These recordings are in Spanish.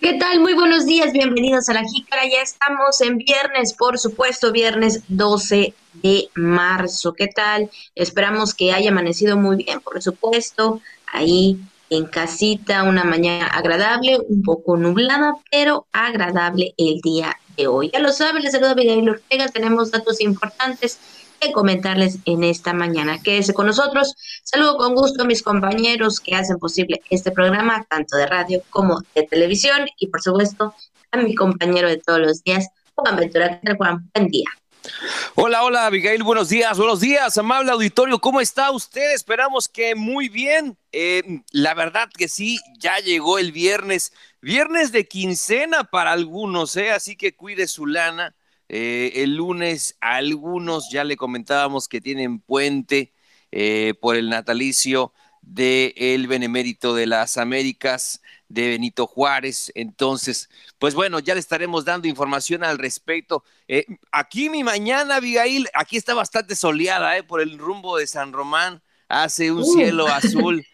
¿Qué tal? Muy buenos días, bienvenidos a la Jícara. Ya estamos en viernes, por supuesto, viernes 12 de marzo. ¿Qué tal? Esperamos que haya amanecido muy bien, por supuesto, ahí en casita, una mañana agradable, un poco nublada, pero agradable el día de hoy. Ya lo saben, les saluda Miguel Ortega, tenemos datos importantes que comentarles en esta mañana. Quédese con nosotros. Saludo con gusto a mis compañeros que hacen posible este programa, tanto de radio como de televisión, y por supuesto a mi compañero de todos los días, Juan Ventura. Juan, buen día. Hola, hola, Abigail, buenos días, buenos días, amable auditorio, ¿cómo está usted? Esperamos que muy bien. Eh, la verdad que sí, ya llegó el viernes, viernes de quincena para algunos, ¿eh? así que cuide su lana. Eh, el lunes a algunos ya le comentábamos que tienen puente eh, por el natalicio del el Benemérito de las Américas de Benito Juárez. Entonces, pues bueno, ya le estaremos dando información al respecto. Eh, aquí mi mañana, Abigail, aquí está bastante soleada, eh, por el rumbo de San Román. Hace un uh. cielo azul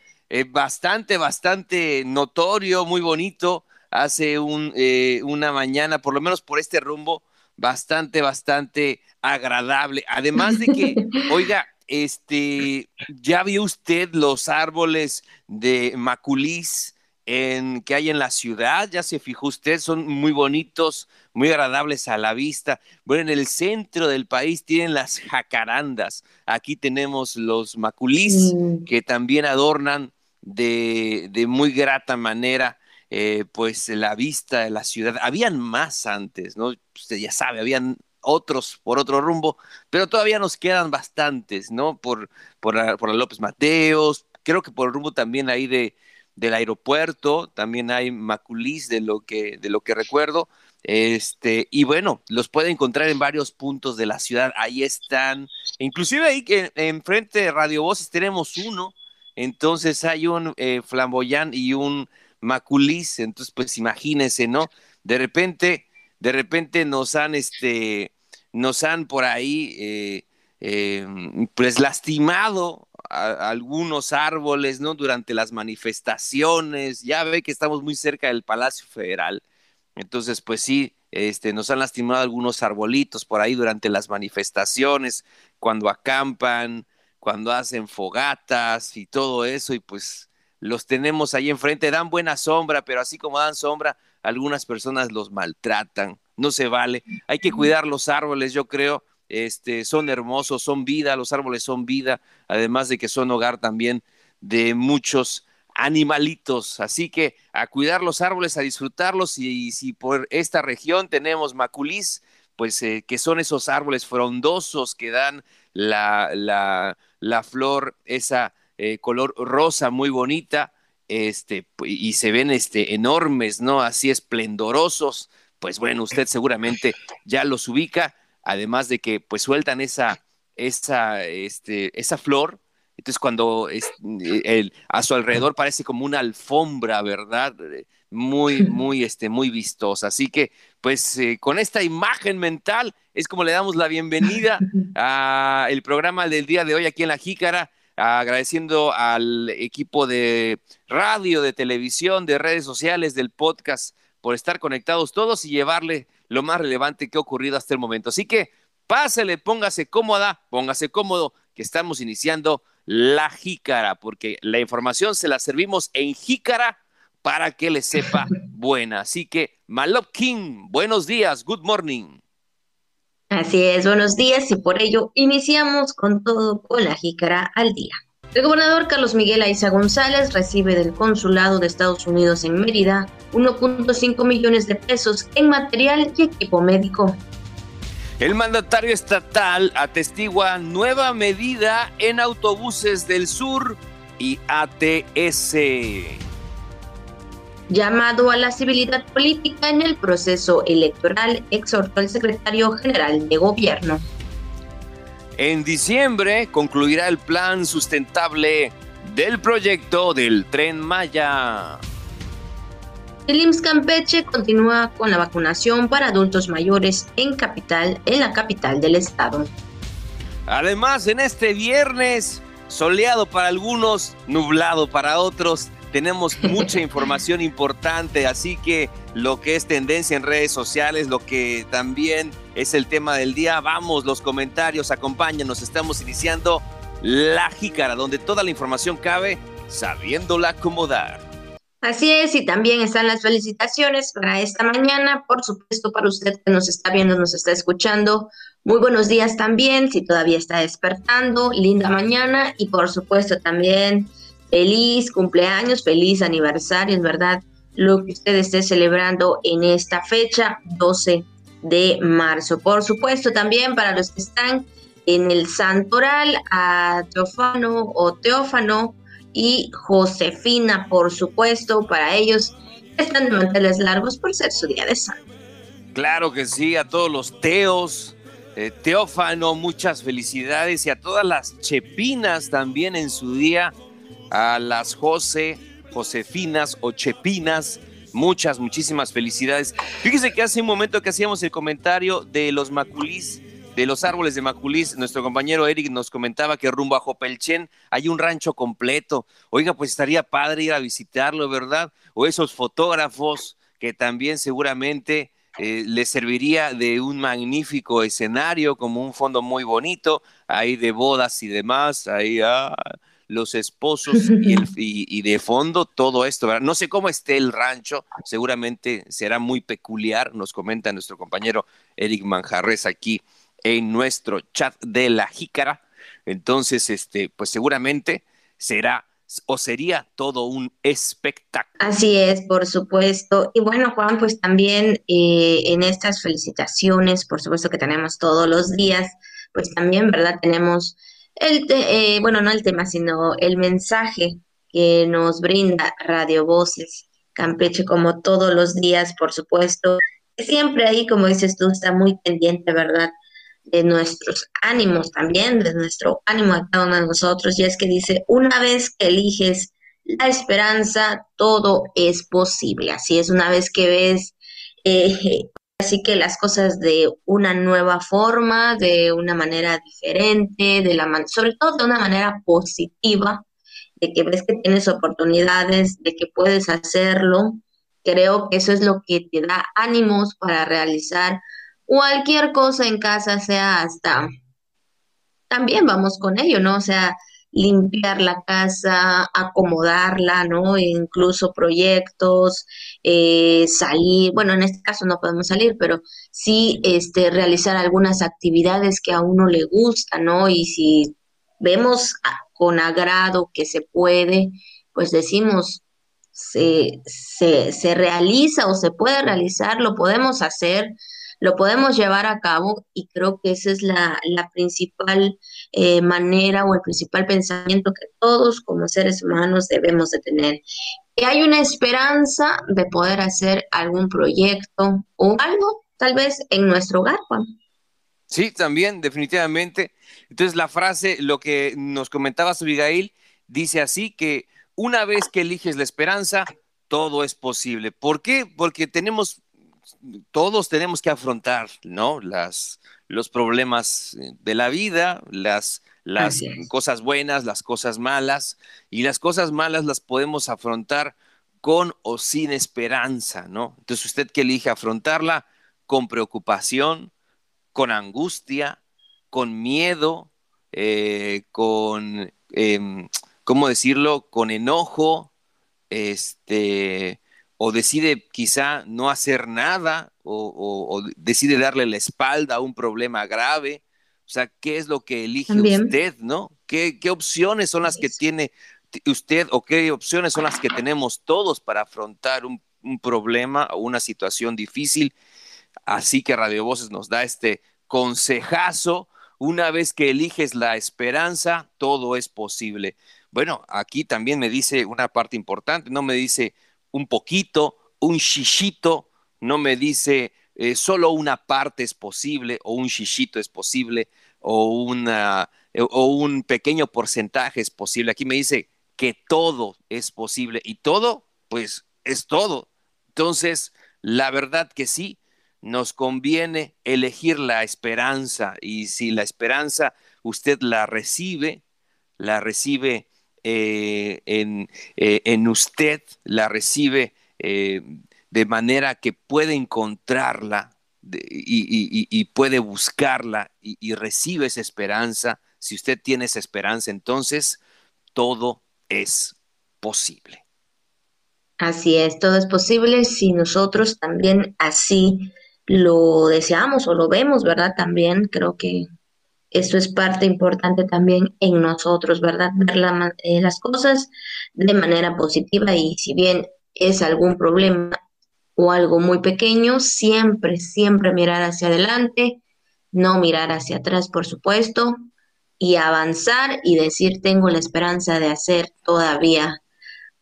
bastante, bastante notorio, muy bonito. Hace un, una mañana, por lo menos por este rumbo, bastante, bastante agradable. Además de que, oiga, este, ¿ya vio usted los árboles de maculís en, que hay en la ciudad? ¿Ya se fijó usted? Son muy bonitos, muy agradables a la vista. Bueno, en el centro del país tienen las jacarandas. Aquí tenemos los maculís mm. que también adornan de, de muy grata manera eh, pues la vista de la ciudad. Habían más antes, ¿no? Usted ya sabe, habían otros por otro rumbo, pero todavía nos quedan bastantes, ¿no? Por, por, por López Mateos, creo que por el rumbo también ahí de, del aeropuerto, también hay Maculís de lo que, de lo que recuerdo. Este, y bueno, los puede encontrar en varios puntos de la ciudad. Ahí están. Inclusive ahí que enfrente de Radio Voces tenemos uno. Entonces hay un eh, flamboyán y un maculis, entonces pues imagínense, ¿no? De repente, de repente nos han, este, nos han por ahí, eh, em, pues lastimado algunos árboles, ¿no? Durante las manifestaciones, ya ve que estamos muy cerca del Palacio Federal, entonces pues sí, este, nos han lastimado algunos arbolitos por ahí durante las manifestaciones, cuando acampan, cuando hacen fogatas y todo eso, y pues los tenemos ahí enfrente, dan buena sombra, pero así como dan sombra, algunas personas los maltratan, no se vale, hay que cuidar los árboles, yo creo, este, son hermosos, son vida, los árboles son vida, además de que son hogar también de muchos animalitos, así que a cuidar los árboles, a disfrutarlos y, si por esta región tenemos maculís, pues eh, que son esos árboles frondosos que dan la, la, la flor, esa eh, color rosa muy bonita, este, y se ven este, enormes, ¿no? Así esplendorosos, pues bueno, usted seguramente ya los ubica, además de que pues sueltan esa, esa, este, esa flor, entonces cuando es, el, a su alrededor parece como una alfombra, ¿verdad? Muy, muy, este, muy vistosa. Así que, pues, eh, con esta imagen mental es como le damos la bienvenida al programa del día de hoy aquí en La Jícara agradeciendo al equipo de radio, de televisión, de redes sociales, del podcast, por estar conectados todos y llevarle lo más relevante que ha ocurrido hasta el momento. Así que pásele, póngase cómoda, póngase cómodo, que estamos iniciando la jícara, porque la información se la servimos en jícara para que le sepa buena. Así que, Malop King, buenos días, good morning. Así es, buenos días y por ello iniciamos con todo con la jícara al día. El gobernador Carlos Miguel Aiza González recibe del Consulado de Estados Unidos en Mérida 1.5 millones de pesos en material y equipo médico. El mandatario estatal atestigua nueva medida en autobuses del sur y ATS llamado a la civilidad política en el proceso electoral, exhortó el secretario general de gobierno. En diciembre concluirá el plan sustentable del proyecto del tren Maya. El IMSS Campeche continúa con la vacunación para adultos mayores en capital, en la capital del estado. Además, en este viernes, soleado para algunos, nublado para otros, tenemos mucha información importante, así que lo que es tendencia en redes sociales, lo que también es el tema del día, vamos, los comentarios, acompáñanos, estamos iniciando La Jícara, donde toda la información cabe sabiéndola acomodar. Así es, y también están las felicitaciones para esta mañana, por supuesto, para usted que nos está viendo, nos está escuchando. Muy buenos días también, si todavía está despertando, linda mañana y por supuesto también feliz cumpleaños, feliz aniversario, es verdad, lo que usted esté celebrando en esta fecha, 12 de marzo. Por supuesto también para los que están en el santoral, a Teofano o Teófano, y Josefina, por supuesto, para ellos están de manteles largos por ser su día de santo. Claro que sí, a todos los teos, eh, Teófano, muchas felicidades y a todas las chepinas también en su día, a las José, Josefinas o Chepinas, muchas, muchísimas felicidades. Fíjese que hace un momento que hacíamos el comentario de los maculís de los árboles de Maculís, nuestro compañero Eric nos comentaba que rumbo a Jopelchen hay un rancho completo. Oiga, pues estaría padre ir a visitarlo, ¿verdad? O esos fotógrafos que también seguramente eh, les serviría de un magnífico escenario, como un fondo muy bonito, ahí de bodas y demás, ahí ah, los esposos y, de fondo todo esto, ¿verdad? No sé cómo esté el rancho, seguramente será muy peculiar, nos comenta nuestro compañero Eric Manjarres aquí en nuestro chat de la jícara. Entonces, este, pues seguramente será o sería todo un espectáculo. Así es, por supuesto. Y bueno, Juan, pues también eh, en estas felicitaciones, por supuesto que tenemos todos los días, pues también, ¿verdad? Tenemos el, eh, bueno, no el tema, sino el mensaje que nos brinda Radio Voces Campeche, como todos los días, por supuesto. Siempre ahí, como dices tú, está muy pendiente, ¿verdad? de nuestros ánimos también, de nuestro ánimo a cada uno de nosotros, y es que dice, una vez que eliges la esperanza, todo es posible. Así es, una vez que ves eh, así que las cosas de una nueva forma, de una manera diferente, de la sobre todo de una manera positiva, de que ves que tienes oportunidades, de que puedes hacerlo. Creo que eso es lo que te da ánimos para realizar cualquier cosa en casa, sea hasta, también vamos con ello, ¿no? O sea, limpiar la casa, acomodarla, ¿no? Incluso proyectos, eh, salir, bueno, en este caso no podemos salir, pero sí este, realizar algunas actividades que a uno le gusta, ¿no? Y si vemos con agrado que se puede, pues decimos, se, se, se realiza o se puede realizar, lo podemos hacer, lo podemos llevar a cabo y creo que esa es la, principal eh, manera o el principal pensamiento que todos como seres humanos debemos de tener. Que hay una esperanza de poder hacer algún proyecto o algo, tal vez en nuestro hogar, Juan. Sí, también, definitivamente. Entonces la frase, lo que nos comentaba Abigail, dice así que una vez que eliges la esperanza, todo es posible. ¿Por qué? Porque tenemos todos tenemos que afrontar, ¿no? Las, los problemas eh, de la vida, las, las cosas buenas, las cosas malas, y las cosas malas las podemos afrontar con o sin esperanza, ¿no? Entonces usted que elige afrontarla con preocupación, con angustia, con miedo, eh, con, em, ¿cómo decirlo? Con enojo, este, o decide quizá no hacer nada o, decide darle la espalda a un problema grave. O sea, ¿qué es lo que elige usted, no? ¿Qué, opciones son las que tiene usted o qué opciones son las que tenemos todos para afrontar un, un problema o una situación difícil? Así que Radio Voces nos da este consejazo. Una vez que eliges la esperanza, todo es posible. Bueno, aquí también me dice una parte importante, no me dice, un poquito, un shishito, no me dice eh, solo una parte es posible o un shishito es posible o, una, eh, o un pequeño porcentaje es posible. Aquí me dice que todo es posible y todo, pues es todo. Entonces, la verdad que sí, nos conviene elegir la esperanza y si la esperanza usted la recibe, la recibe eh, en, eh, en, usted, la recibe de manera que puede encontrarla y, puede buscarla y, recibe esa esperanza, si usted tiene esa esperanza, entonces todo es posible. Así es, todo es posible si nosotros también así lo deseamos o lo vemos, ¿verdad? También creo que eso es parte importante también en nosotros, ¿verdad? Ver eh, las cosas de manera positiva y si bien es algún problema o algo muy pequeño, siempre, siempre mirar hacia adelante, no mirar hacia atrás, por supuesto, y avanzar y decir, tengo la esperanza de hacer todavía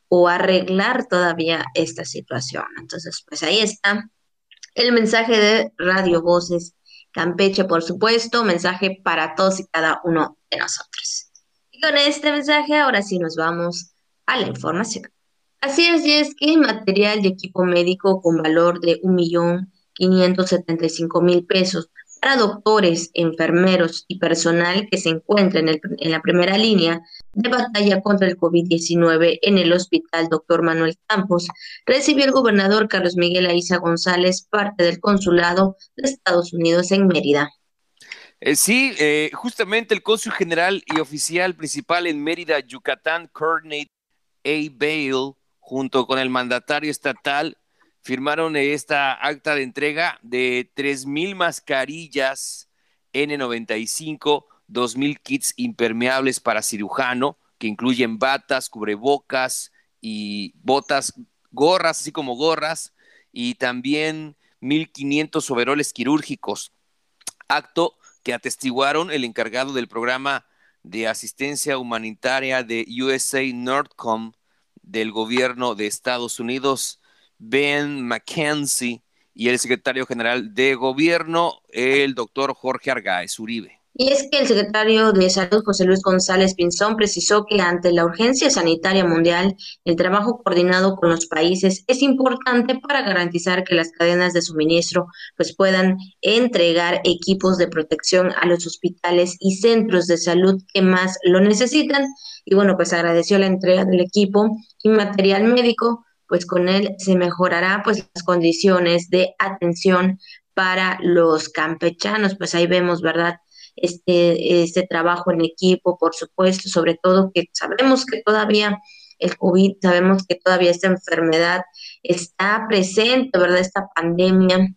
o arreglar todavía esta situación. Entonces, pues ahí está el mensaje de Radio Voces Campeche, por supuesto, mensaje para todos y cada uno de nosotros. Y con este mensaje, ahora sí nos vamos a la información. Así es, y es que material de equipo médico con valor de un millón quinientos setenta y cinco mil pesos para doctores, enfermeros y personal que se encuentra en, la primera línea de batalla contra el COVID-19 en el Hospital Dr. Manuel Campos, recibió el gobernador Carlos Miguel Aiza González, parte del consulado de Estados Unidos en Mérida. Eh, sí, eh, justamente el cónsul general y oficial principal en Mérida, Yucatán, Coordinate A. Bale, junto con el mandatario estatal firmaron esta acta de entrega de 3.000 mascarillas N95, 2.000 kits impermeables para cirujano, que incluyen batas, cubrebocas y botas, gorras, así como gorras, y también 1.500 overoles quirúrgicos. Acto que atestiguaron el encargado del programa de asistencia humanitaria de USA Nordcom del gobierno de Estados Unidos, Ben McKenzie y el secretario general de gobierno, el doctor Jorge Argáez Uribe. Y es que el secretario de Salud, José Luis González Pinzón, precisó que ante la urgencia sanitaria mundial, el trabajo coordinado con los países es importante para garantizar que las cadenas de suministro pues, puedan entregar equipos de protección a los hospitales y centros de salud que más lo necesitan. Y bueno, pues agradeció la entrega del equipo y material médico pues con él se mejorará pues las condiciones de atención para los campechanos, pues ahí vemos, ¿verdad? Este, este trabajo en equipo, por supuesto, sobre todo que sabemos que todavía el COVID, sabemos que todavía esta enfermedad está presente, ¿verdad? Esta pandemia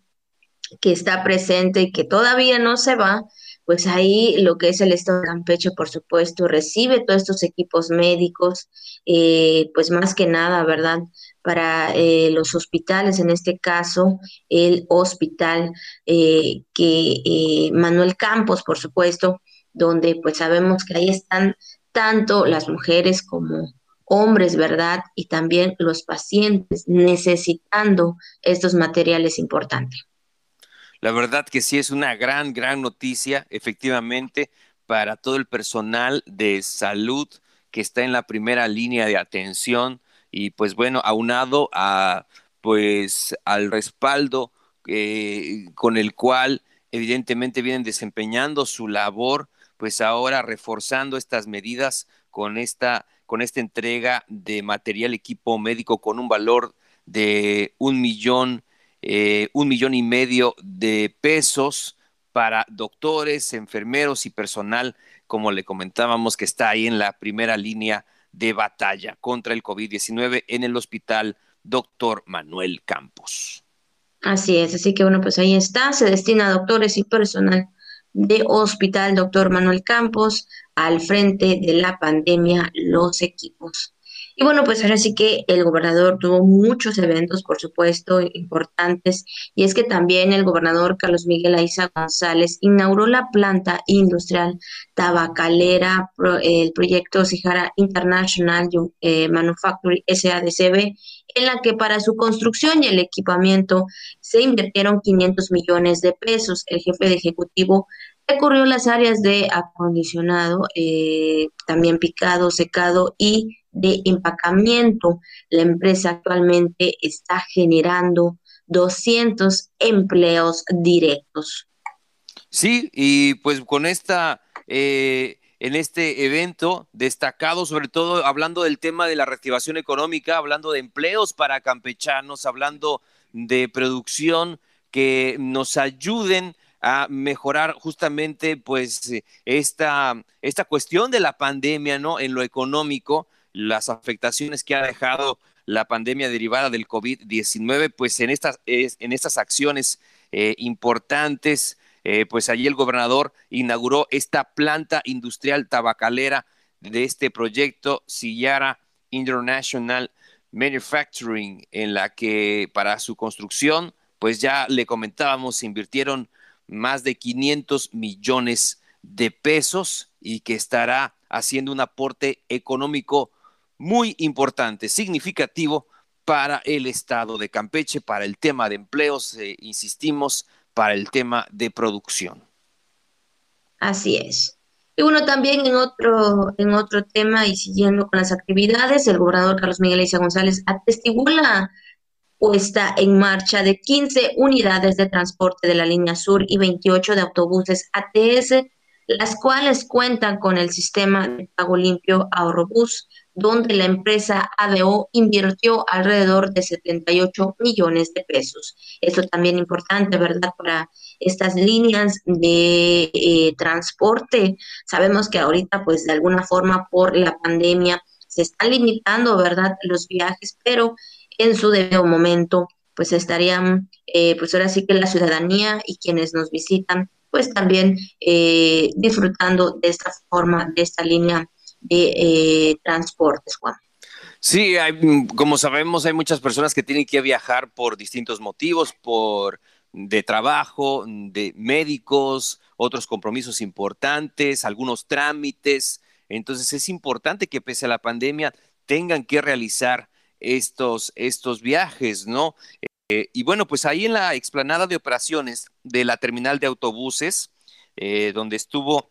que está presente y que todavía no se va, pues ahí lo que es el Estado de Campeche, por supuesto, recibe todos estos equipos médicos, eh, pues más que nada, ¿verdad? Para eh, los hospitales, en este caso, el hospital eh, que Manuel Campos, por supuesto, donde pues sabemos que ahí están tanto las mujeres como hombres, ¿verdad? Y también los pacientes necesitando estos materiales importantes. La verdad que sí es una gran, gran noticia, efectivamente, para todo el personal de salud que está en la primera línea de atención y pues bueno, aunado a pues al respaldo eh, con el cual evidentemente vienen desempeñando su labor, pues ahora reforzando estas medidas con esta, con esta entrega de material equipo médico con un valor de un millón eh, un millón y medio de pesos para doctores, enfermeros y personal, como le comentábamos, que está ahí en la primera línea de batalla contra el COVID-19 en el hospital Doctor Manuel Campos. Así es, así que bueno, pues ahí está, se destina a doctores y personal de Hospital Doctor Manuel Campos al frente de la pandemia los equipos. Y bueno, pues ahora sí que el gobernador tuvo muchos eventos, por supuesto, importantes, y es que también el gobernador Carlos Miguel Aiza González inauguró la planta industrial tabacalera, el proyecto Sijara International eh, Manufacturing SADCB, en la que para su construcción y el equipamiento se invirtieron 500 millones de pesos. El jefe de ejecutivo recurrió a las áreas de acondicionado, eh, también picado, secado y de empacamiento. La empresa actualmente está generando 200 empleos directos. Sí, y pues con esta, eh, en este evento destacado, sobre todo hablando del tema de la reactivación económica, hablando de empleos para campechanos, hablando de producción que nos ayuden a mejorar justamente pues esta, esta cuestión de la pandemia, ¿no? En lo económico, las afectaciones que ha dejado la pandemia derivada del COVID-19, pues en estas, en estas acciones eh, importantes eh, pues allí el gobernador inauguró esta planta industrial tabacalera de este proyecto Sillara International Manufacturing, en la que para su construcción, pues ya le comentábamos, se invirtieron más de 500 millones de pesos y que estará haciendo un aporte económico muy importante, significativo para el estado de Campeche, para el tema de empleos, eh, insistimos, para el tema de producción. Así es. Y bueno, también en otro, en otro tema y siguiendo con las actividades, el gobernador Carlos Miguel Isa González atestiguó la puesta en marcha de 15 unidades de transporte de la línea sur y 28 de autobuses ATS, las cuales cuentan con el sistema de pago limpio Ahorrobús, donde la empresa ADO invirtió alrededor de 78 millones de pesos. Esto también importante, ¿verdad? Para estas líneas de eh, transporte. Sabemos que ahorita, pues de alguna forma, por la pandemia, se están limitando, ¿verdad? Los viajes, pero en su debido momento, pues estarían, eh, pues ahora sí que la ciudadanía y quienes nos visitan, pues también eh, disfrutando de esta forma, de esta línea de eh, transportes, Juan. Sí, mm, como sabemos, hay muchas personas que tienen que viajar por distintos motivos, por de trabajo, de médicos, otros compromisos importantes, algunos trámites. Entonces es importante que pese a la pandemia tengan que realizar estos, estos viajes, ¿no? Eh, y bueno, pues ahí en la explanada de operaciones de la terminal de autobuses, eh, donde estuvo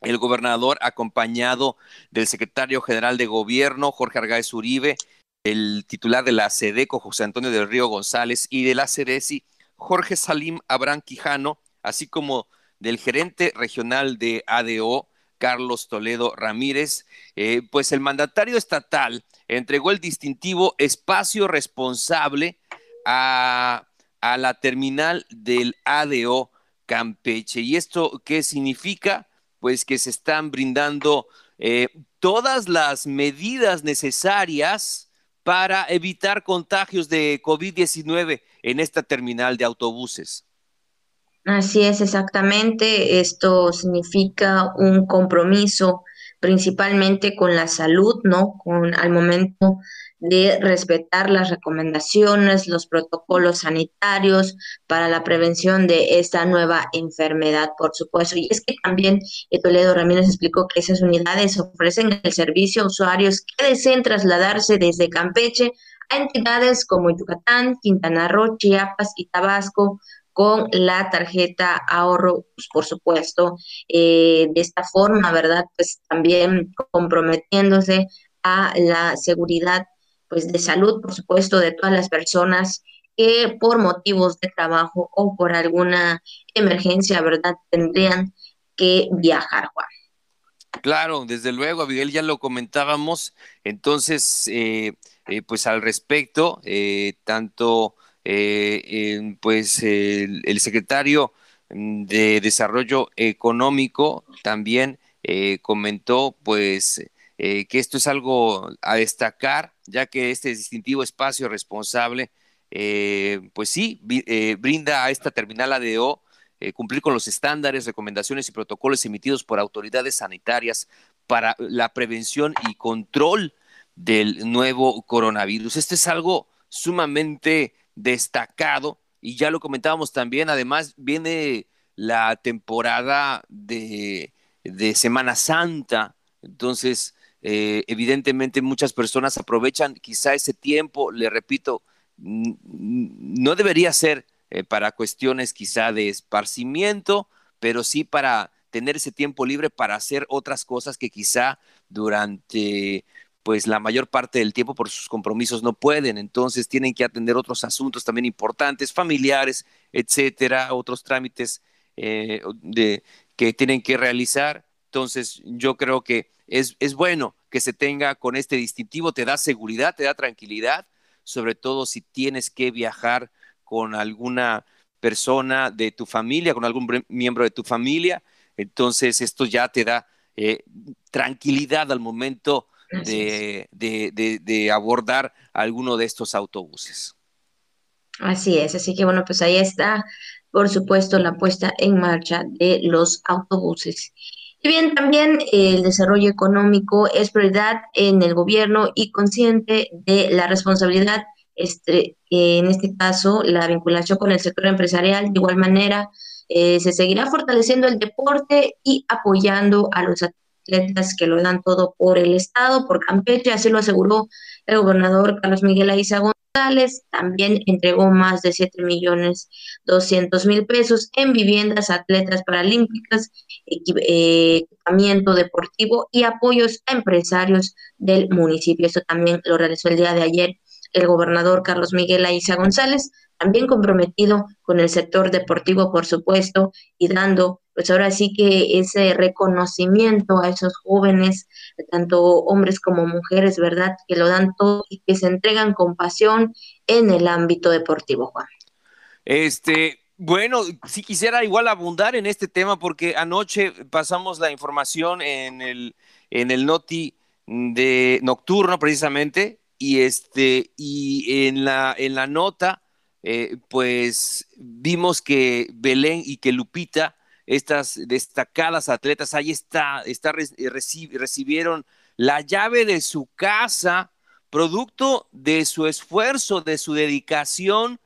el gobernador acompañado del secretario general de gobierno, Jorge Argáez Uribe, el titular de la SEDECO, José Antonio del Río González, y de la CEDESI, Jorge Salim Abrán Quijano, así como del gerente regional de ADO, Carlos Toledo Ramírez, eh, pues el mandatario estatal entregó el distintivo espacio responsable a, a la terminal del ADO Campeche. ¿Y esto qué significa? Pues que se están brindando eh, todas las medidas necesarias para evitar contagios de COVID-19 en esta terminal de autobuses. Así es, exactamente. Esto significa un compromiso principalmente con la salud, ¿no? Con al momento de respetar las recomendaciones, los protocolos sanitarios para la prevención de esta nueva enfermedad, por supuesto. Y es que también eh, Toledo Ramírez explicó que esas unidades ofrecen el servicio a usuarios que deseen trasladarse desde Campeche a entidades como Yucatán, Quintana Roo, Chiapas y Tabasco con la tarjeta ahorro, pues, por supuesto, eh, de esta forma, ¿verdad? Pues también comprometiéndose a la seguridad pues de salud, por supuesto, de todas las personas que por motivos de trabajo o por alguna emergencia, ¿verdad?, tendrían que viajar, Juan. Claro, desde luego, Abigail, ya lo comentábamos. Entonces, eh, eh, pues al respecto, eh, tanto pues el, secretario de Desarrollo Económico también comentó, pues, que esto es algo a destacar ya que este distintivo espacio responsable, eh, pues sí, eh, brinda a esta terminal ADO eh, cumplir con los estándares, recomendaciones y protocolos emitidos por autoridades sanitarias para la prevención y control del nuevo coronavirus. Este es algo sumamente destacado y ya lo comentábamos también, además viene la temporada de, de Semana Santa, entonces eh, evidentemente muchas personas aprovechan quizá ese tiempo, le repito, no debería ser eh, para cuestiones quizá de esparcimiento, pero sí para tener ese tiempo libre para hacer otras cosas que quizá durante pues la mayor parte del tiempo por sus compromisos no pueden, entonces tienen que atender otros asuntos también importantes, familiares, etcétera, otros trámites eh, que tienen que realizar Entonces, yo creo que es, es bueno que se tenga con este distintivo, te da seguridad, te da tranquilidad, sobre todo si tienes que viajar con alguna persona de tu familia, con algún miembro de tu familia. Entonces, esto ya te da eh, tranquilidad al momento de, de, abordar alguno de estos autobuses. Así es, así que bueno, pues ahí está, por supuesto, la puesta en marcha de los autobuses. Y bien, también el desarrollo económico es prioridad en el gobierno y consciente de la responsabilidad, este, en este caso, la vinculación con el sector empresarial. De igual manera, eh, se seguirá fortaleciendo el deporte y apoyando a los atletas que lo dan todo por el Estado, por Campeche, así lo aseguró el gobernador Carlos Miguel Aiza también entregó más de 7 millones 200 mil pesos en viviendas atletas paralímpicas, eh, equipamiento deportivo y apoyos a empresarios del municipio. Esto también lo realizó el día de ayer el gobernador Carlos Miguel Aiza González, también comprometido con el sector deportivo, por supuesto, y dando, pues ahora sí que ese reconocimiento a esos jóvenes, tanto hombres como mujeres, ¿verdad? Que lo dan todo y que se entregan con pasión en el ámbito deportivo, Juan. Este, bueno, si quisiera igual abundar en este tema porque anoche pasamos la información en el, en el Noti de nocturno precisamente y este y en la en la nota eh, pues vimos que Belén y que Lupita estas destacadas atletas ahí está, está recibieron la llave de su casa producto de su esfuerzo de su dedicación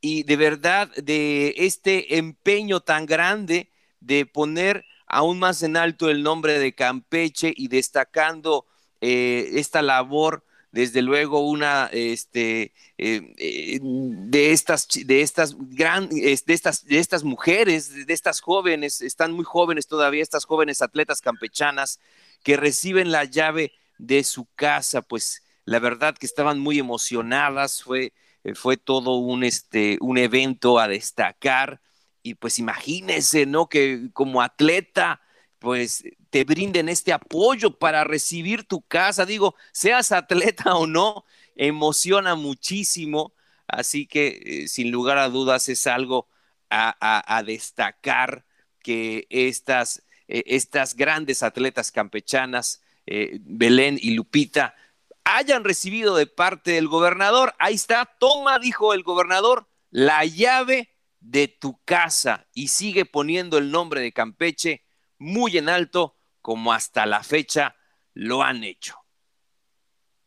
y de verdad de este empeño tan grande de poner aún más en alto el nombre de Campeche y destacando eh, esta labor desde luego una este, eh, eh, de estas de estas de estas de estas mujeres de estas jóvenes están muy jóvenes todavía estas jóvenes atletas campechanas que reciben la llave de su casa pues la verdad que estaban muy emocionadas fue eh, fue todo un este un evento a destacar. Y pues imagínense no que como atleta pues te brinden este apoyo para recibir tu casa. Digo, seas atleta o no, emociona muchísimo. Así que, eh, sin lugar a dudas, es algo a, destacar que estas, eh, estas grandes atletas campechanas, eh, Belén y Lupita, hayan recibido de parte del gobernador. Ahí está, toma, dijo el gobernador, la llave de tu casa y sigue poniendo el nombre de Campeche muy en alto como hasta la fecha lo han hecho.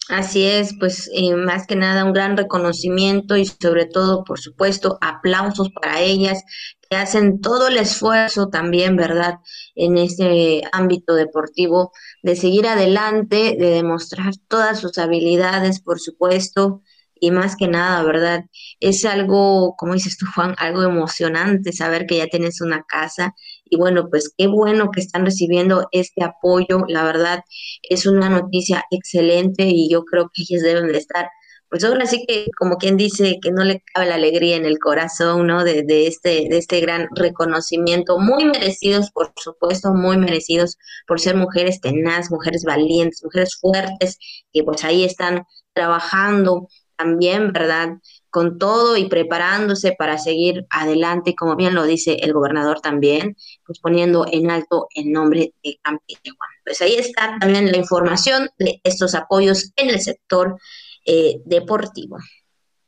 Así es, pues eh, más que nada un gran reconocimiento y sobre todo, por supuesto, aplausos para ellas que hacen todo el esfuerzo también, ¿verdad?, en este ámbito deportivo, de seguir adelante, de demostrar todas sus habilidades, por supuesto, y más que nada, ¿verdad? Es algo, como dices tú, Juan, algo emocionante saber que ya tienes una casa y bueno, pues qué bueno que están recibiendo este apoyo, la verdad es una noticia excelente y yo creo que ellos deben de estar pues ahora sí que como quien dice que no le cabe la alegría en el corazón, ¿no? De, de, este, de este gran reconocimiento, muy merecidos, por supuesto, muy merecidos por ser mujeres tenaz, mujeres valientes, mujeres fuertes, que pues ahí están trabajando también, ¿verdad? Con todo y preparándose para seguir adelante, como bien lo dice el gobernador también, pues poniendo en alto el nombre de Campeche. Pues ahí está también la información de estos apoyos en el sector eh, deportivo.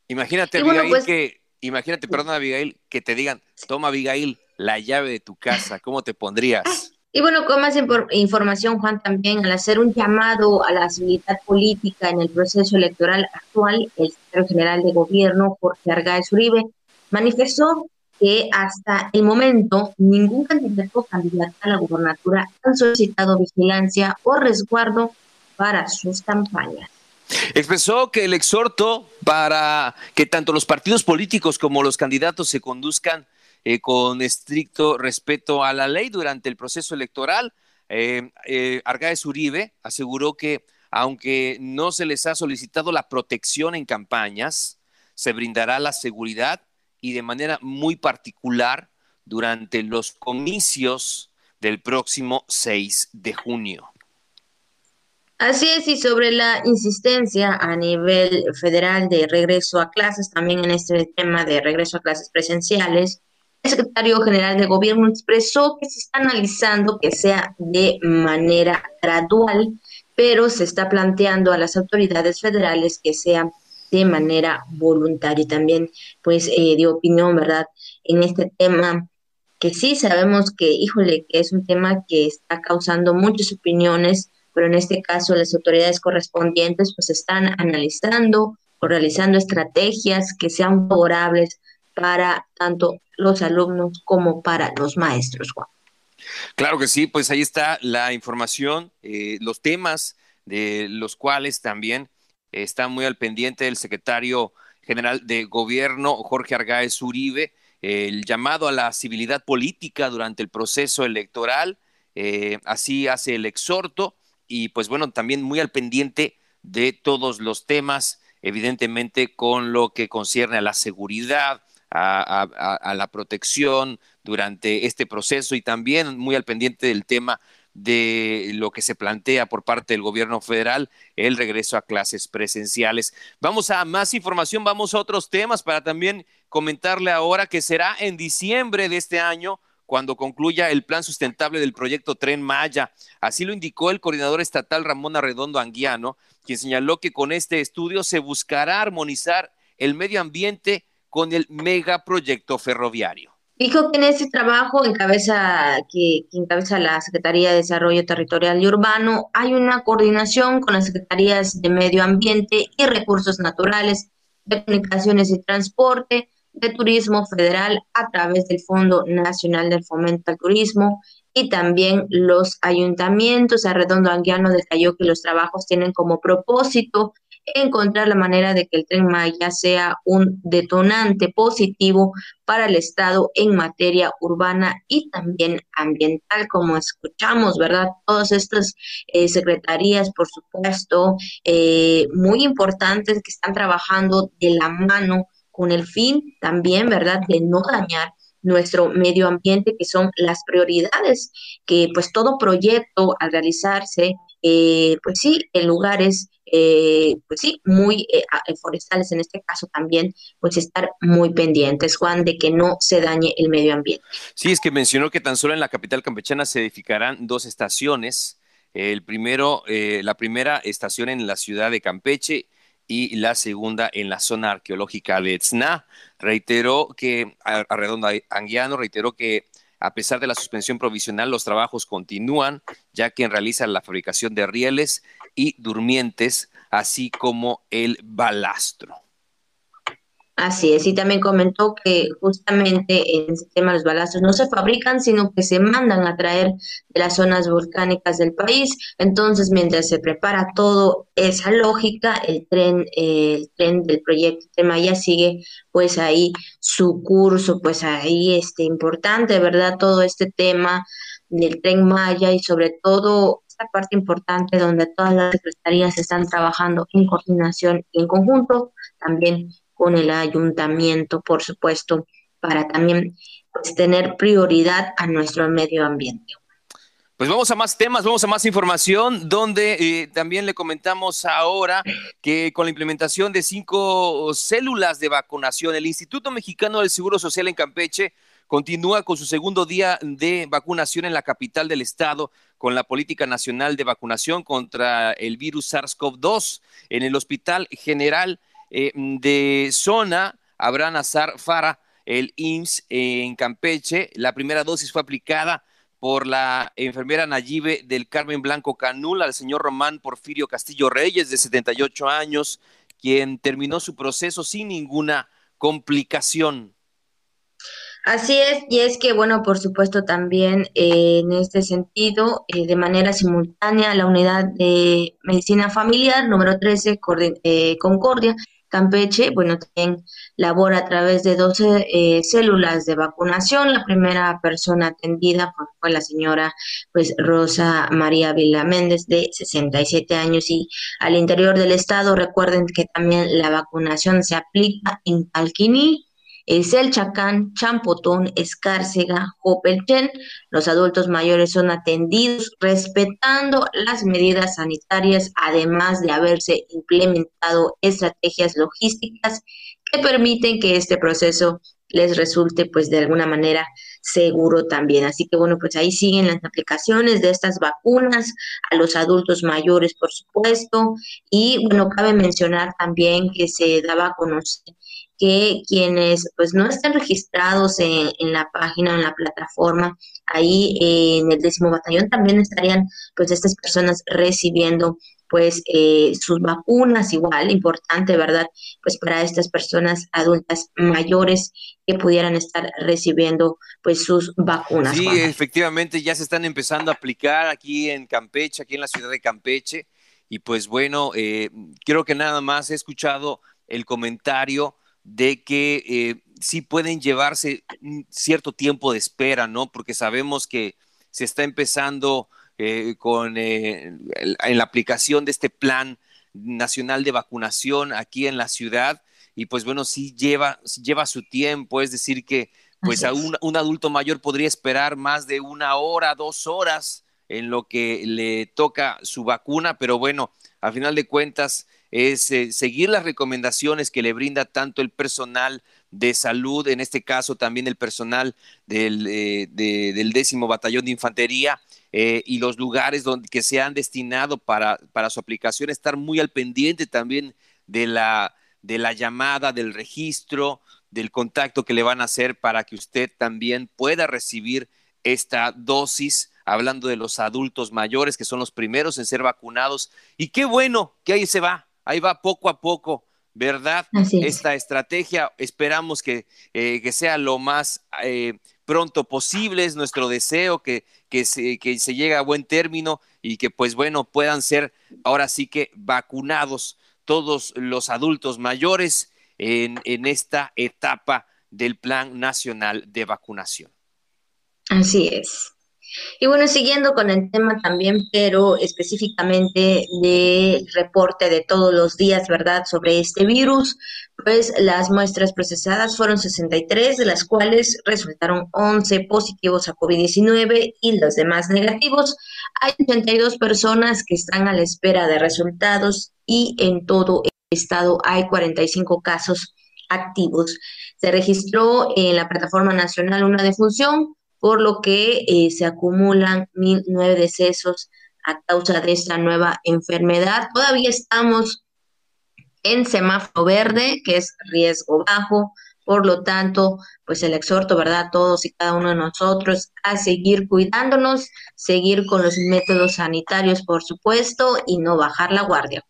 Imagínate, Abigail, pues que, imagínate, perdón, Abigail, que te digan, toma, Abigail, la llave de tu casa, ¿cómo te pondrías? Y bueno, con más información, Juan, también al hacer un llamado a la civilidad política en el proceso electoral actual, el secretario general de gobierno, Jorge Argáez Uribe, manifestó que hasta el momento ningún candidato o a la gubernatura han solicitado vigilancia o resguardo para sus campañas. Expresó que el exhorto para que tanto los partidos políticos como los candidatos se conduzcan eh, con estricto respeto a la ley durante el proceso electoral. Eh, eh, Argáez Uribe aseguró que aunque no se les ha solicitado la protección en campañas, se brindará la seguridad y de manera muy particular durante los comicios del próximo 6 de junio. Así es, y sobre la insistencia a nivel federal de regreso a clases, también en este tema de regreso a clases presenciales, secretario general de gobierno expresó que se está analizando que sea de manera gradual, pero se está planteando a las autoridades federales que sea de manera voluntaria. Y también, pues, eh, dio opinión, ¿verdad?, en este tema que sí sabemos que, híjole, que es un tema que está causando muchas opiniones pero en este caso las autoridades correspondientes pues están analizando o realizando estrategias que sean favorables para tanto los alumnos como para los maestros, Juan. Claro que sí, pues ahí está la información, eh, los temas de los cuales también está muy al pendiente el secretario general de gobierno, Jorge Argáez Uribe, el llamado a la civilidad política durante el proceso electoral, eh, así hace el exhorto y pues bueno, también muy al pendiente de todos los temas, evidentemente con lo que concierne a la seguridad, a, la protección durante este proceso y también muy al pendiente del tema de lo que se plantea por parte del gobierno federal, el regreso a clases presenciales. Vamos a más información, vamos a otros temas para también comentarle ahora que será en diciembre de este año cuando concluya el plan sustentable del proyecto Tren Maya. Así lo indicó el coordinador estatal Ramón Arredondo Anguiano, quien señaló que con este estudio se buscará armonizar el medio ambiente con el megaproyecto ferroviario. Dijo que en ese trabajo encabeza, que, que, encabeza la Secretaría de Desarrollo Territorial y Urbano hay una coordinación con las Secretarías de Medio Ambiente y Recursos Naturales, de Comunicaciones y Transporte, de Turismo Federal a través del Fondo Nacional del Fomento al Turismo y también los ayuntamientos. Arredondo Anguiano detalló que los trabajos tienen como propósito encontrar la manera de que el tren Maya sea un detonante positivo para el Estado en materia urbana y también ambiental, como escuchamos, ¿verdad? Todas estas eh, secretarías, por supuesto, eh, muy importantes que están trabajando de la mano con el fin también, ¿verdad?, de no dañar nuestro medio ambiente, que son las prioridades, que pues todo proyecto al realizarse, eh, pues sí, en lugares, eh, pues sí, muy eh, forestales en este caso también, pues estar muy pendientes, Juan, de que no se dañe el medio ambiente. Sí, es que mencionó que tan solo en la capital campechana se edificarán dos estaciones. El primero, la primera estación en la ciudad de Campeche y la segunda en la zona arqueológica de Etzna. Reiteró que, Arredondo Anguiano reiteró que a pesar de la suspensión provisional, los trabajos continúan, ya que realizan la fabricación de rieles y durmientes, así como el balastro. Así es, y también comentó que justamente en ese tema los balazos no se fabrican, sino que se mandan a traer de las zonas volcánicas del país. Entonces, mientras se prepara todo esa lógica, el tren, el tren del proyecto de Maya sigue pues ahí su curso, pues ahí este importante, ¿verdad? Todo este tema del tren Maya y sobre todo esta parte importante donde todas las secretarías están trabajando en coordinación y en conjunto, también con el ayuntamiento, por supuesto, para también pues, tener prioridad a nuestro medio ambiente. Pues vamos a más temas, vamos a más información, donde eh, también le comentamos ahora que con la implementación de cinco células de vacunación, el Instituto Mexicano del Seguro Social en Campeche continúa con su segundo día de vacunación en la capital del estado con la política nacional de vacunación contra el virus SARS-CoV-2 en el Hospital General eh, de zona, Abraham Azar Fara, el IMSS en Campeche. La primera dosis fue aplicada por la enfermera Nayibe del Carmen Blanco Canula al señor Román Porfirio Castillo Reyes, de 78 años, quien terminó su proceso sin ninguna complicación. Así es, y es que, bueno, por supuesto también eh, en este sentido, eh, de manera simultánea, la unidad de medicina familiar número 13, Concordia, Campeche, bueno, también labora a través de 12 eh, células de vacunación. La primera persona atendida fue, la señora pues Rosa María Vila Méndez de 67 años y al interior del estado recuerden que también la vacunación se aplica en Alquini es el Chacán, Champotón, Escárcega, Jopelchen. Los adultos mayores son atendidos respetando las medidas sanitarias, además de haberse implementado estrategias logísticas que permiten que este proceso les resulte pues de alguna manera seguro también. Así que bueno, pues ahí siguen las aplicaciones de estas vacunas a los adultos mayores, por supuesto. Y bueno, cabe mencionar también que se daba a conocer que quienes pues no están registrados en, la página, en la plataforma, ahí en el décimo batallón también estarían pues estas personas recibiendo pues eh, sus vacunas igual, importante, ¿verdad? Pues para estas personas adultas mayores que pudieran estar recibiendo pues sus vacunas. Sí, efectivamente ya se están empezando a aplicar aquí en Campeche, aquí en la ciudad de Campeche. Y pues bueno, eh, creo que nada más he escuchado el comentario de que eh, sí pueden llevarse un cierto tiempo de espera, ¿no? Porque sabemos que se está empezando eh, con eh, en la aplicación de este plan nacional de vacunación aquí en la ciudad y pues bueno, sí lleva, lleva su tiempo, es decir que pues a un, un, adulto mayor podría esperar más de una hora, dos horas en lo que le toca su vacuna, pero bueno, a final de cuentas es eh, seguir las recomendaciones que le brinda tanto el personal de salud, en este caso también el personal del, del décimo batallón de infantería, eh, y los lugares donde, que se han destinado para, para su aplicación, estar muy al pendiente también de la, de la llamada, del registro, del contacto que le van a hacer para que usted también pueda recibir esta dosis, hablando de los adultos mayores, que son los primeros en ser vacunados. Y qué bueno que ahí se va, ahí va poco a poco, ¿verdad? Esta estrategia, esperamos que, eh, que sea lo más eh, pronto posible, es nuestro deseo que, que, se, que se llegue a buen término y que pues bueno puedan ser ahora sí que vacunados todos los adultos mayores en, en esta etapa del Plan Nacional de Vacunación. Así es. Y bueno, siguiendo con el tema también, pero específicamente de reporte de todos los días, ¿verdad?, sobre este virus, pues las muestras procesadas fueron 63, de las cuales resultaron 11 positivos a COVID-19 y los demás negativos. Hay 82 personas que están a la espera de resultados y en todo el estado hay 45 casos activos. Se registró en la plataforma nacional una defunción por lo que eh, se acumulan nueve decesos a causa de esta nueva enfermedad. Todavía estamos en semáforo verde, que es riesgo bajo, por lo tanto, pues el exhorto, ¿verdad? Todos y cada uno de nosotros a seguir cuidándonos, seguir con los métodos sanitarios, por supuesto, y no bajar la guardia,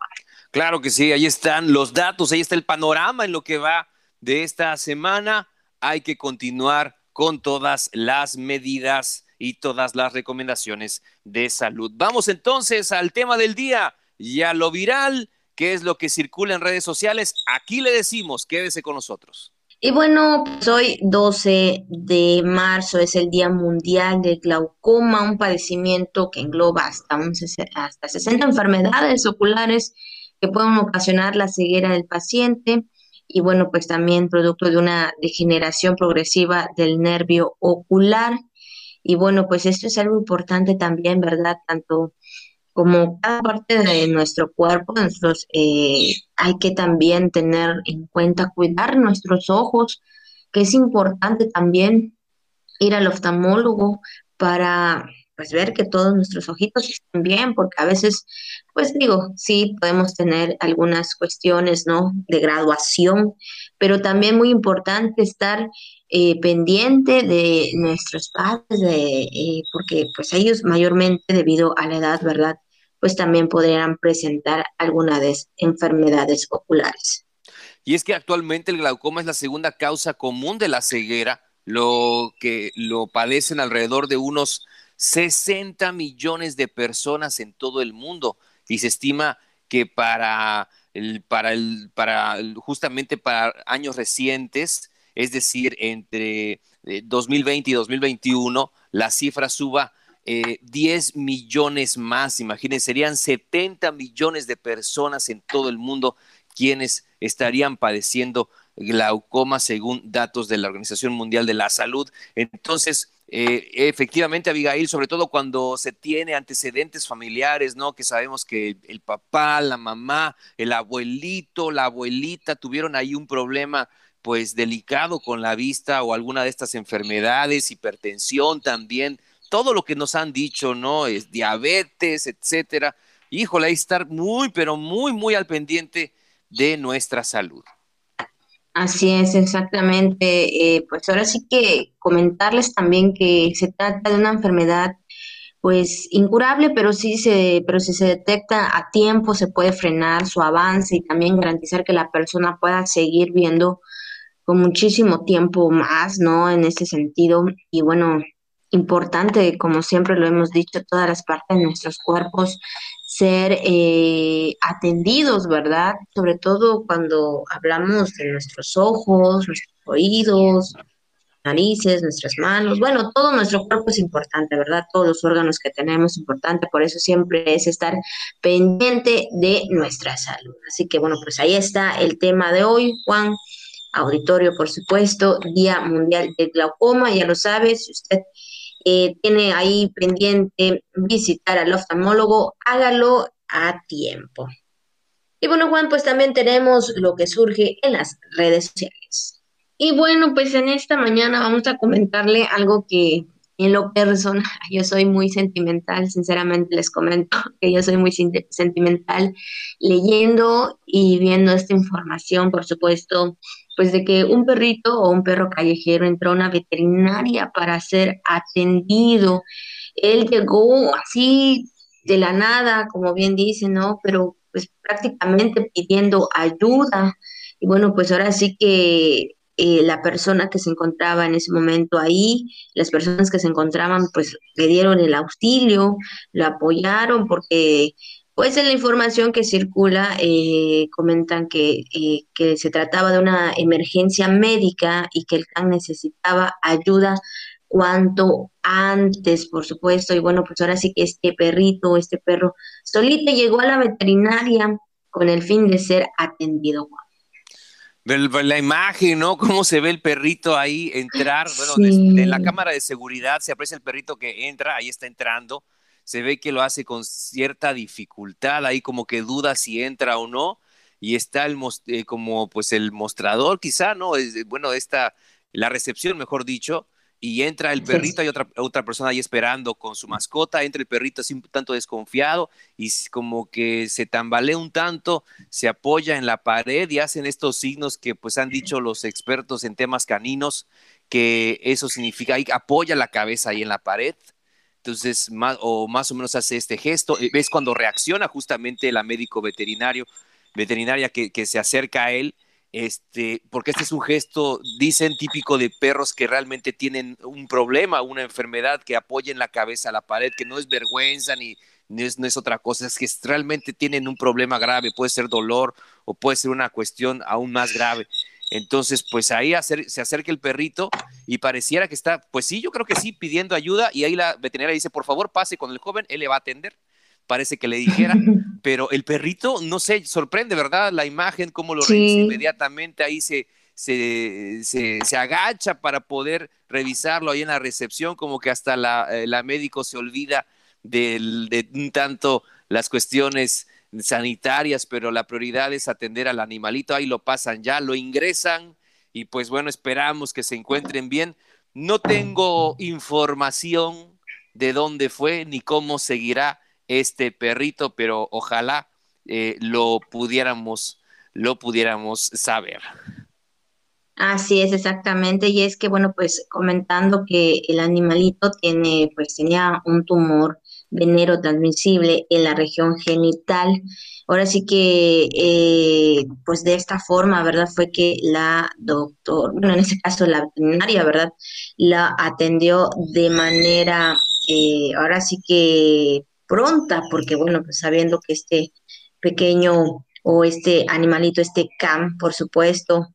Claro que sí, ahí están los datos, ahí está el panorama en lo que va de esta semana. Hay que continuar con todas las medidas y todas las recomendaciones de salud. Vamos entonces al tema del día y a lo viral, que es lo que circula en redes sociales. Aquí le decimos, quédese con nosotros. Y bueno, pues hoy 12 de marzo es el Día Mundial del Glaucoma, un padecimiento que engloba hasta, un, hasta 60 enfermedades oculares que pueden ocasionar la ceguera del paciente y bueno, pues también producto de una degeneración progresiva del nervio ocular. Y bueno, pues esto es algo importante también, ¿verdad? Tanto como cada parte de nuestro cuerpo, nosotros eh, hay que también tener en cuenta cuidar nuestros ojos, que es importante también ir al oftalmólogo para pues ver que todos nuestros ojitos están bien, porque a veces, pues digo, sí podemos tener algunas cuestiones, ¿no? De graduación, pero también muy importante estar eh, pendiente de nuestros padres, de, eh, porque pues ellos mayormente debido a la edad, ¿verdad? Pues también podrían presentar algunas enfermedades oculares. Y es que actualmente el glaucoma es la segunda causa común de la ceguera, lo que lo padecen alrededor de unos 60 millones de personas en todo el mundo y se estima que para, el, para, el, para justamente para años recientes, es decir, entre 2020 eh, y 2021, la cifra suba 10 eh, millones más, imagínense, serían 70 millones de personas en todo el mundo quienes estarían padeciendo glaucoma según datos de la Organización Mundial de la Salud. Entonces, eh, efectivamente, Abigail, sobre todo cuando se tiene antecedentes familiares, ¿no? Que sabemos que el, papá, la mamá, el abuelito, la abuelita tuvieron ahí un problema pues delicado con la vista o alguna de estas enfermedades, hipertensión también, todo lo que nos han dicho, ¿no? Es diabetes, etcétera. Híjole, hay que estar muy, pero muy, muy al pendiente de nuestra salud. Así es, exactamente. Eh, pues ahora sí que comentarles también que se trata de una enfermedad pues incurable, pero sí se, pero si se detecta a tiempo se puede frenar su avance y también garantizar que la persona pueda seguir viendo con muchísimo tiempo más, ¿no? En ese sentido. Y bueno, importante, como siempre lo hemos dicho, todas las partes de nuestros cuerpos ser eh, atendidos, ¿verdad? Sobre todo cuando hablamos de nuestros ojos, nuestros oídos, narices, nuestras manos, bueno, todo nuestro cuerpo es importante, ¿verdad? Todos los órganos que tenemos es importante, por eso siempre es estar pendiente de nuestra salud. Así que bueno, pues ahí está el tema de hoy, Juan. Auditorio, por supuesto, Día Mundial del Glaucoma, ya lo sabes, si usted eh, tiene ahí pendiente visitar al oftalmólogo, hágalo a tiempo. Y bueno, Juan, pues también tenemos lo que surge en las redes sociales. Y bueno, pues en esta mañana vamos a comentarle algo que en lo personal, yo soy muy sentimental, sinceramente les comento que yo soy muy sentimental leyendo y viendo esta información, por supuesto, pues de que un perrito o un perro callejero entró a una veterinaria para ser atendido. Él llegó así de la nada, como bien dice, ¿no? Pero pues prácticamente pidiendo ayuda. Y bueno, pues ahora sí que eh, la persona que se encontraba en ese momento ahí, las personas que se encontraban, pues le dieron el auxilio, lo apoyaron porque pues en la información que circula eh, comentan que, eh, que, se trataba de una emergencia médica y que el can necesitaba ayuda cuanto antes, por supuesto. Y bueno, pues ahora sí que este perrito, este perro, solito llegó a la veterinaria con el fin de ser atendido. La imagen, ¿no? Cómo se ve el perrito ahí entrar. Bueno, desde la cámara de seguridad se aprecia el perrito que entra, ahí está entrando se ve que lo hace con cierta dificultad, ahí como que duda si entra o no, y está el eh, como pues el mostrador quizá, ¿no? Es, bueno, esta, la recepción, mejor dicho, y entra el perrito, hay otra, otra persona ahí esperando con su mascota, entra el perrito así un tanto desconfiado y como que se tambalea un tanto, se apoya en la pared y hacen estos signos que pues han dicho los expertos en temas caninos, que eso significa, ahí apoya la cabeza ahí en la pared entonces, más o más o menos hace este gesto. Eh, ves cuando reacciona justamente la médico veterinario, veterinaria que, se acerca a él, este, porque este es un gesto, dicen, típico de perros que realmente tienen un problema, una enfermedad, que apoyen la cabeza a la pared, que no es vergüenza ni, no es, no es otra cosa, es que realmente tienen un problema grave, puede ser dolor o puede ser una cuestión aún más grave. Entonces, pues ahí se acerca el perrito y pareciera que está, pues sí, yo creo que sí, pidiendo ayuda y ahí la veterinaria dice, por favor, pase con el joven, él le va a atender. Parece que le dijera, pero el perrito, no sé, sorprende, ¿verdad? La imagen, cómo lo revisa inmediatamente, ahí se, se, se, agacha para poder revisarlo ahí en la recepción, como que hasta la, eh, la médico se olvida de un tanto las cuestiones sanitarias, pero la prioridad es atender al animalito, ahí lo pasan ya, lo ingresan y pues bueno, esperamos que se encuentren bien. No tengo información de dónde fue ni cómo seguirá este perrito, pero ojalá eh, lo pudiéramos, lo pudiéramos saber. Así es, exactamente. Y es que, bueno, pues comentando que el animalito tiene, pues tenía un tumor venero transmisible en la región genital. Ahora sí que, eh, pues de esta forma, ¿verdad? Fue que la doctor, bueno, en este caso la veterinaria, ¿verdad? La atendió de manera, eh, ahora sí que pronta, porque bueno, pues sabiendo que este pequeño o este animalito, este cam, por supuesto,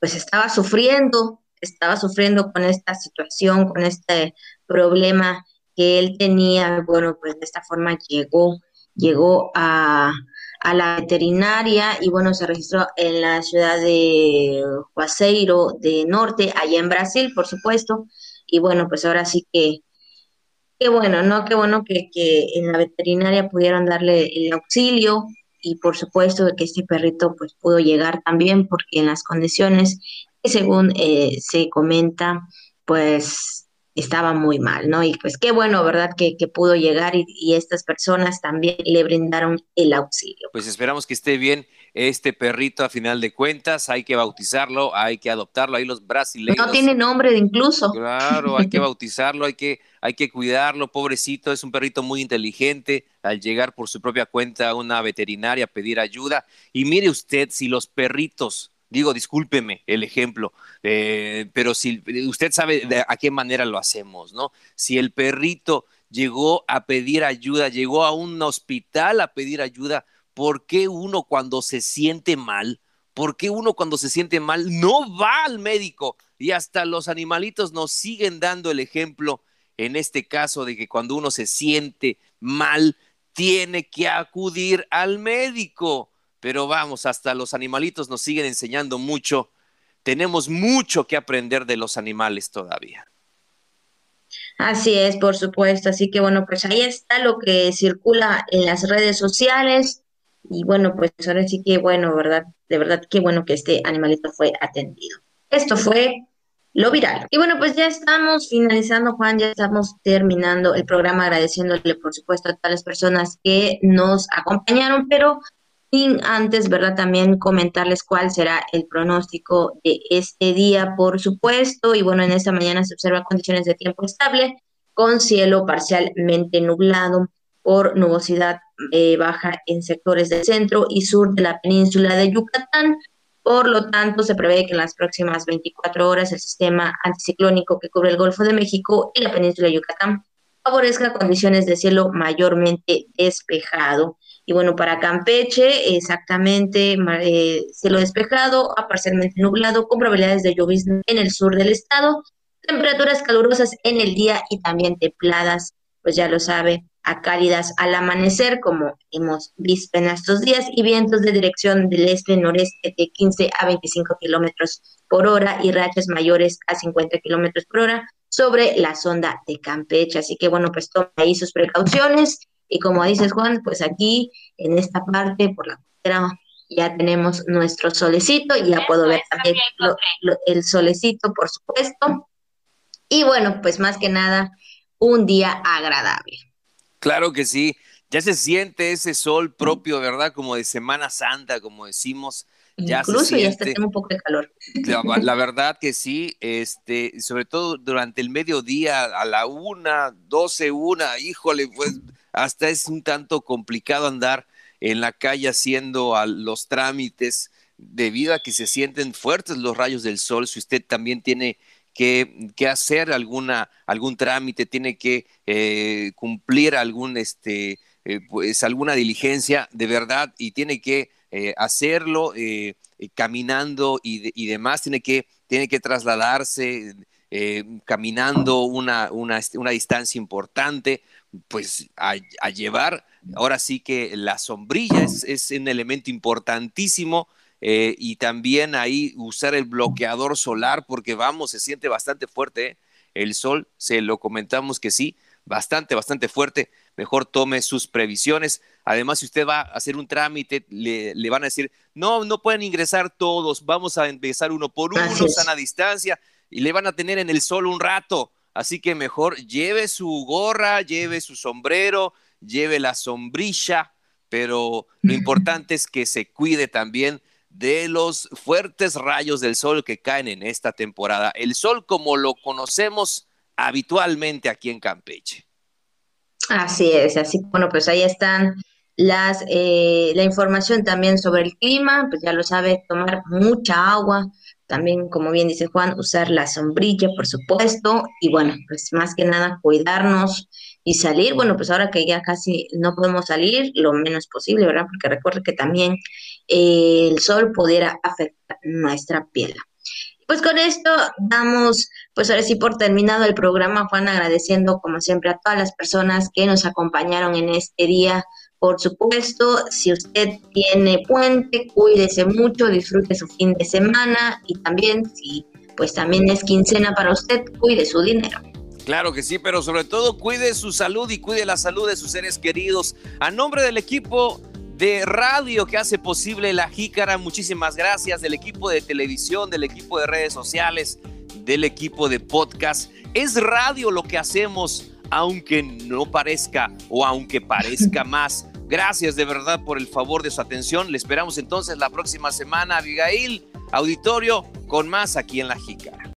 pues estaba sufriendo, estaba sufriendo con esta situación, con este problema que él tenía, bueno, pues de esta forma llegó, llegó a, a la veterinaria y bueno, se registró en la ciudad de Juazeiro de Norte, allá en Brasil, por supuesto. Y bueno, pues ahora sí que, qué bueno, ¿no? Qué bueno que, que en la veterinaria pudieron darle el auxilio y por supuesto que este perrito pues pudo llegar también porque en las condiciones que según eh, se comenta, pues estaba muy mal, ¿no? Y pues qué bueno, ¿verdad? Que, pudo llegar y, estas personas también le brindaron el auxilio. Pues esperamos que esté bien este perrito a final de cuentas, hay que bautizarlo, hay que adoptarlo, ahí los brasileños. No tiene nombre incluso. Claro, hay que bautizarlo, hay que, hay que cuidarlo, pobrecito, es un perrito muy inteligente, al llegar por su propia cuenta a una veterinaria a pedir ayuda. Y mire usted, si los perritos Digo, discúlpeme el ejemplo, eh, pero si usted sabe de a qué manera lo hacemos, ¿no? Si el perrito llegó a pedir ayuda, llegó a un hospital a pedir ayuda, ¿por qué uno cuando se siente mal, por qué uno cuando se siente mal no va al médico? Y hasta los animalitos nos siguen dando el ejemplo en este caso de que cuando uno se siente mal, tiene que acudir al médico pero vamos, hasta los animalitos nos siguen enseñando mucho. Tenemos mucho que aprender de los animales todavía. Así es, por supuesto. Así que bueno, pues ahí está lo que circula en las redes sociales. Y bueno, pues ahora sí que bueno, ¿verdad? De verdad, qué bueno que este animalito fue atendido. Esto fue lo viral. Y bueno, pues ya estamos finalizando, Juan, ya estamos terminando el programa agradeciéndole, por supuesto, a todas las personas que nos acompañaron, pero sin antes, ¿verdad? También comentarles cuál será el pronóstico de este día, por supuesto. Y bueno, en esta mañana se observan condiciones de tiempo estable con cielo parcialmente nublado por nubosidad eh, baja en sectores del centro y sur de la península de Yucatán. Por lo tanto, se prevé que en las próximas 24 horas el sistema anticiclónico que cubre el Golfo de México y la península de Yucatán favorezca condiciones de cielo mayormente despejado. Y bueno, para Campeche, exactamente eh, cielo despejado a parcialmente nublado, con probabilidades de llovizna en el sur del estado, temperaturas calurosas en el día y también templadas, pues ya lo sabe, a cálidas al amanecer, como hemos visto en estos días, y vientos de dirección del este-noreste de 15 a 25 kilómetros por hora y rachas mayores a 50 kilómetros por hora sobre la sonda de Campeche. Así que bueno, pues tome ahí sus precauciones y como dices, Juan, pues aquí en esta parte, por la costera, ya tenemos nuestro solecito, y ya puedo ver también el solecito, por supuesto. Y bueno, pues más que nada, un día agradable. Claro que sí, ya se siente ese sol propio, ¿verdad? Como de Semana Santa, como decimos. Ya Incluso ya está un poco de calor. La, verdad que sí, este, sobre todo durante el mediodía, a la una, doce, una, híjole, pues hasta es un tanto complicado andar en la calle haciendo los trámites debido a que se sienten fuertes los rayos del sol. Si usted también tiene que, hacer alguna, algún trámite, tiene que eh, cumplir algún, este, eh, pues alguna diligencia de verdad y tiene que eh, hacerlo caminando y, demás, tiene que, tiene que trasladarse caminando una, una, una distancia importante pues a, llevar. Ahora sí que la sombrilla es, un elemento importantísimo eh, y también ahí usar el bloqueador solar porque vamos, se siente bastante fuerte ¿eh? el sol, se lo comentamos que sí, bastante, bastante fuerte. Mejor tome sus previsiones. Además, si usted va a hacer un trámite, le, van a decir, no, no pueden ingresar todos, vamos a empezar uno por uno, sana distancia, y le van a tener en el sol un rato. Así que mejor lleve su gorra, lleve su sombrero, lleve la sombrilla, pero lo importante es que se cuide también de los fuertes rayos del sol que caen en esta temporada. El sol como lo conocemos habitualmente aquí en Campeche. Así es, así bueno, pues ahí están las eh, la información también sobre el clima, pues ya lo sabe, tomar mucha agua, también, como bien dice Juan, usar la sombrilla, por supuesto, y bueno, pues más que nada cuidarnos y salir. Bueno, pues ahora que ya casi no podemos salir, lo menos posible, ¿verdad? Porque recuerde que también eh, el sol pudiera afectar nuestra piel. Pues con esto damos, pues ahora sí por terminado el programa, Juan, agradeciendo como siempre a todas las personas que nos acompañaron en este día Por supuesto, si usted tiene puente, cuídese mucho, disfrute su fin de semana y también si pues también es quincena para usted, cuide su dinero. Claro que sí, pero sobre todo cuide su salud y cuide la salud de sus seres queridos. A nombre del equipo de radio que hace posible la jícara, muchísimas gracias, del equipo de televisión, del equipo de redes sociales, del equipo de podcast. Es radio lo que hacemos, aunque no parezca o aunque parezca más. Gracias de verdad por el favor de su atención. Le esperamos entonces la próxima semana, Abigail, auditorio, con más aquí en la jícara.